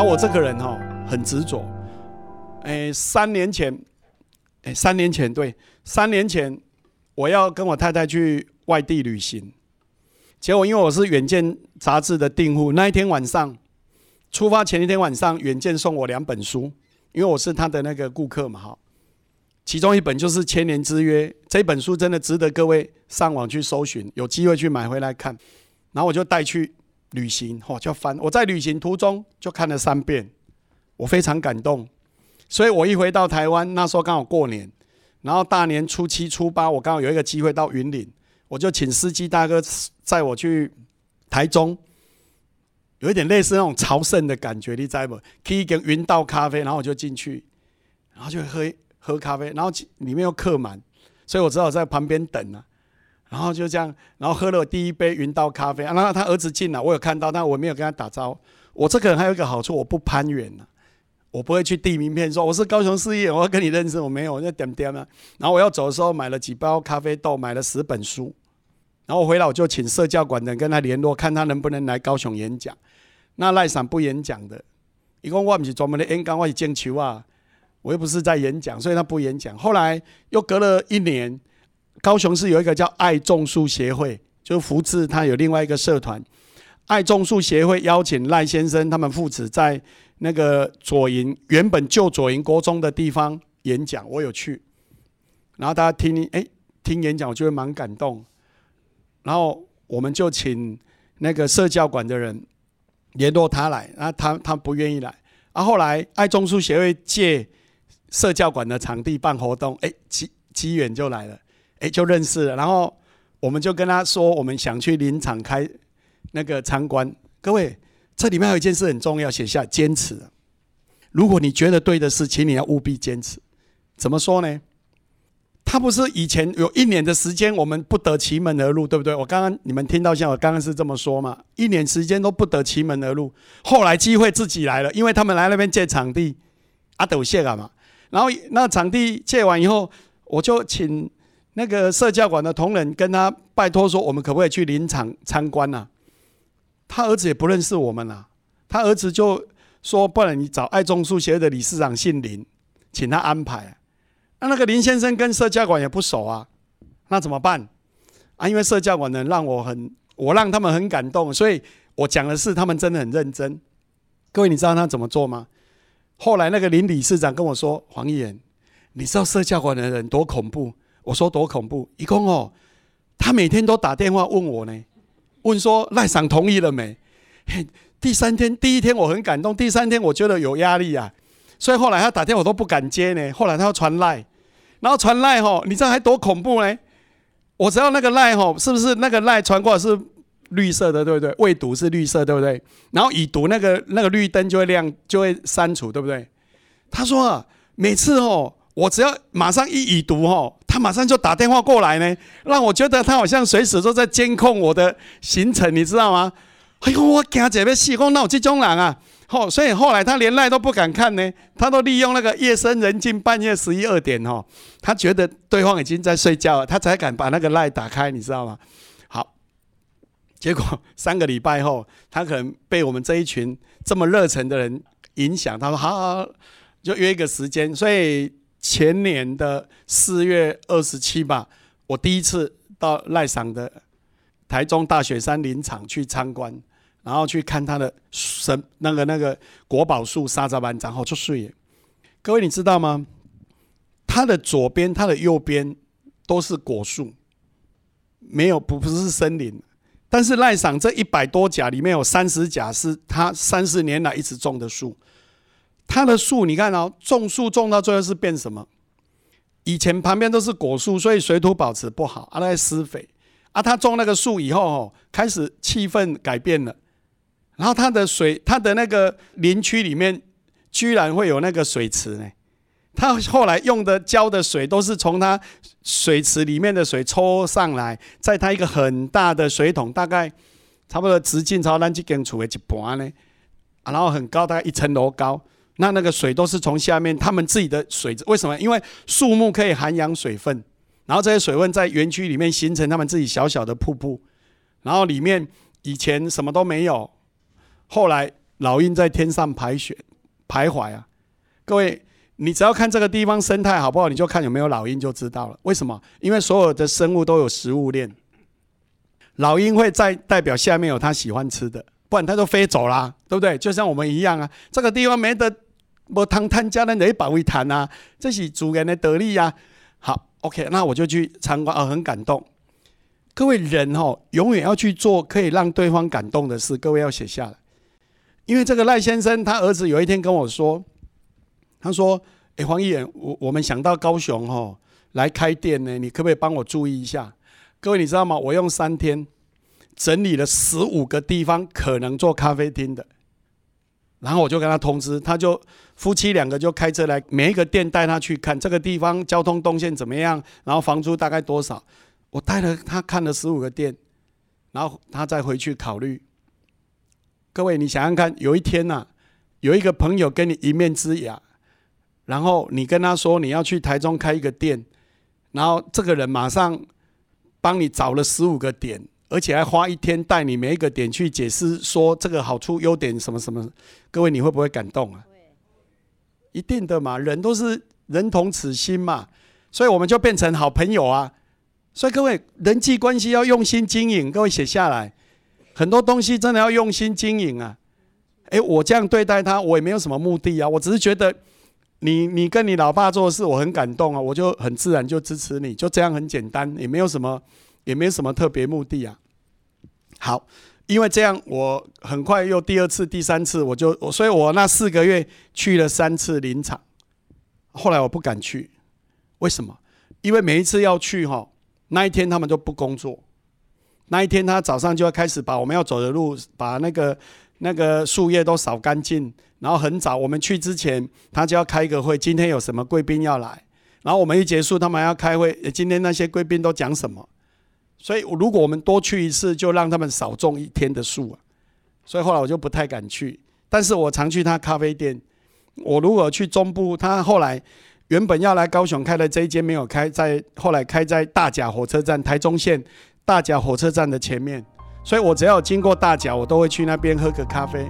啊，我这个人哈很执着。哎，三年前，哎，三年前对，三年前我要跟我太太去外地旅行，结果因为我是《远见》杂志的订户，那一天晚上出发前一天晚上，《远见》送我两本书，因为我是他的那个顾客嘛哈。其中一本就是《千年之约》，这本书真的值得各位上网去搜寻，有机会去买回来看。然后我就带去旅行，嚯，就翻。我在旅行途中就看了三遍，我非常感动。所以我一回到台湾，那时候刚好过年，然后大年初七、初八，我刚好有一个机会到云岭，我就请司机大哥载我去台中，有一点类似那种朝圣的感觉，你知不？可以跟云道咖啡，然后我就进去，然后就喝喝咖啡，然后里面又客满，所以我只好在旁边等啊。然后就这样，然后喝了第一杯云道咖啡。然后他儿子进来，我有看到，但我没有跟他打招呼。我这个人还有一个好处，我不攀援呐，我不会去递名片说我是高雄事业，我要跟你认识，我没有，我就 点点啊。然后我要走的时候买了几包咖啡豆，买了十本书。然后回来我就请社教馆的跟他联络，看他能不能来高雄演讲。那赖散不演讲的，一共我不是专门的演讲，我是讲球啊，我又不是在演讲，所以他不演讲。后来又隔了一年。高雄市有一个叫爱种树协会，就福智他有另外一个社团，爱种树协会邀请赖先生他们父子在那个左营原本旧左营国中的地方演讲，我有去，然后大家听哎听演讲，我觉得蛮感动，然后我们就请那个社教馆的人联络他来，然后他他不愿意来，啊后来爱种树协会借社教馆的场地办活动，哎机机缘就来了。哎，就认识了，然后我们就跟他说，我们想去林场开那个参观。各位，这里面有一件事很重要，写下坚持。如果你觉得对的事，请你要务必坚持。怎么说呢？他不是以前有一年的时间，我们不得其门而入，对不对？我刚刚你们听到像我刚刚是这么说嘛？一年时间都不得其门而入，后来机会自己来了，因为他们来那边借场地，阿斗谢了嘛。然后那场地借完以后，我就请。那个社教馆的同仁跟他拜托说：“我们可不可以去林场参观呢？”他儿子也不认识我们呐，他儿子就说：“不然你找爱中书协的理事长姓林，请他安排。”那那个林先生跟社教馆也不熟啊，那怎么办？啊，因为社教馆呢让我很，我让他们很感动，所以我讲的是他们真的很认真。各位，你知道他怎么做吗？后来那个林理事长跟我说：“黄义言，你知道社教馆的人多恐怖？”我说多恐怖！一共哦，他每天都打电话问我呢，问说赖赏同意了没？嘿，第三天第一天我很感动，第三天我觉得有压力啊，所以后来他打电话我都不敢接呢。后来他要传赖，然后传赖吼，你知道还多恐怖呢？我只要那个赖吼，是不是那个赖传过来是绿色的，对不对？未读是绿色，对不对？然后已读那个那个绿灯就会亮，就会删除，对不对？他说啊，每次哦。我只要马上一已读吼，他马上就打电话过来呢，让我觉得他好像随时都在监控我的行程，你知道吗？哎呦，我惊这边细工闹这种人啊！吼，所以后来他连赖都不敢看呢，他都利用那个夜深人静半夜十一二点吼，他觉得对方已经在睡觉了，他才敢把那个赖打开，你知道吗？好，结果三个礼拜后，他可能被我们这一群这么热忱的人影响，他说好好，就约一个时间，所以。前年的四月二十七吧，我第一次到赖赏的台中大雪山林场去参观，然后去看他的神那个那个国宝树沙扎班长，好出水。各位你知道吗？它的左边、它的右边都是果树，没有不不是森林。但是赖赏这一百多甲里面有三十甲是他三十年来一直种的树。它的树，你看哦，种树种到最后是变什么？以前旁边都是果树，所以水土保持不好，啊，在施肥。啊，他种那个树以后，哦，开始气氛改变了。然后他的水，他的那个林区里面，居然会有那个水池呢。他后来用的浇的水，都是从他水池里面的水抽上来，在他一个很大的水桶，大概差不多直径超咱这间厝的一半呢。啊，然后很高，大概一层楼高。那那个水都是从下面他们自己的水，为什么？因为树木可以涵养水分，然后这些水分在园区里面形成他们自己小小的瀑布，然后里面以前什么都没有，后来老鹰在天上盘旋徘徊啊。各位，你只要看这个地方生态好不好，你就看有没有老鹰就知道了。为什么？因为所有的生物都有食物链，老鹰会在代表下面有它喜欢吃的，不然它就飞走啦，对不对？就像我们一样啊，这个地方没得无汤摊家的哪保卫谈啊，这是主人的得力呀。好，OK，那我就去参观，哦，很感动。各位人哦，永远要去做可以让对方感动的事。各位要写下来，因为这个赖先生他儿子有一天跟我说，他说：“哎，黄议员，我我们想到高雄哦来开店呢，你可不可以帮我注意一下？”各位你知道吗？我用三天整理了十五个地方可能做咖啡厅的，然后我就跟他通知，他就夫妻两个就开车来每一个店带他去看这个地方交通动线怎么样，然后房租大概多少。我带了他看了十五个店，然后他再回去考虑。各位，你想想看，有一天呐，有一个朋友跟你一面之缘，然后你跟他说你要去台中开一个店，然后这个人马上帮你找了十五个点，而且还花一天带你每一个点去解释说这个好处、优点什么什么。各位，你会不会感动啊？一定的嘛，人都是人同此心嘛，所以我们就变成好朋友啊。所以各位人际关系要用心经营，各位写下来，很多东西真的要用心经营啊！诶，我这样对待他，我也没有什么目的啊，我只是觉得你你跟你老爸做的事，我很感动啊，我就很自然就支持你，就这样很简单，也没有什么也没有什么特别目的啊。好，因为这样我很快又第二次、第三次，我就我所以，我那四个月去了三次林场，后来我不敢去，为什么？因为每一次要去哈。那一天他们都不工作，那一天他早上就要开始把我们要走的路，把那个那个树叶都扫干净，然后很早我们去之前，他就要开个会，今天有什么贵宾要来，然后我们一结束，他们要开会，今天那些贵宾都讲什么？所以如果我们多去一次，就让他们少种一天的树啊。所以后来我就不太敢去，但是我常去他咖啡店。我如果去中部，他后来。原本要来高雄开的这一间没有开，在后来开在大甲火车站台中线大甲火车站的前面，所以我只要经过大甲，我都会去那边喝个咖啡，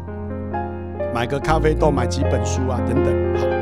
买个咖啡豆，买几本书啊等等。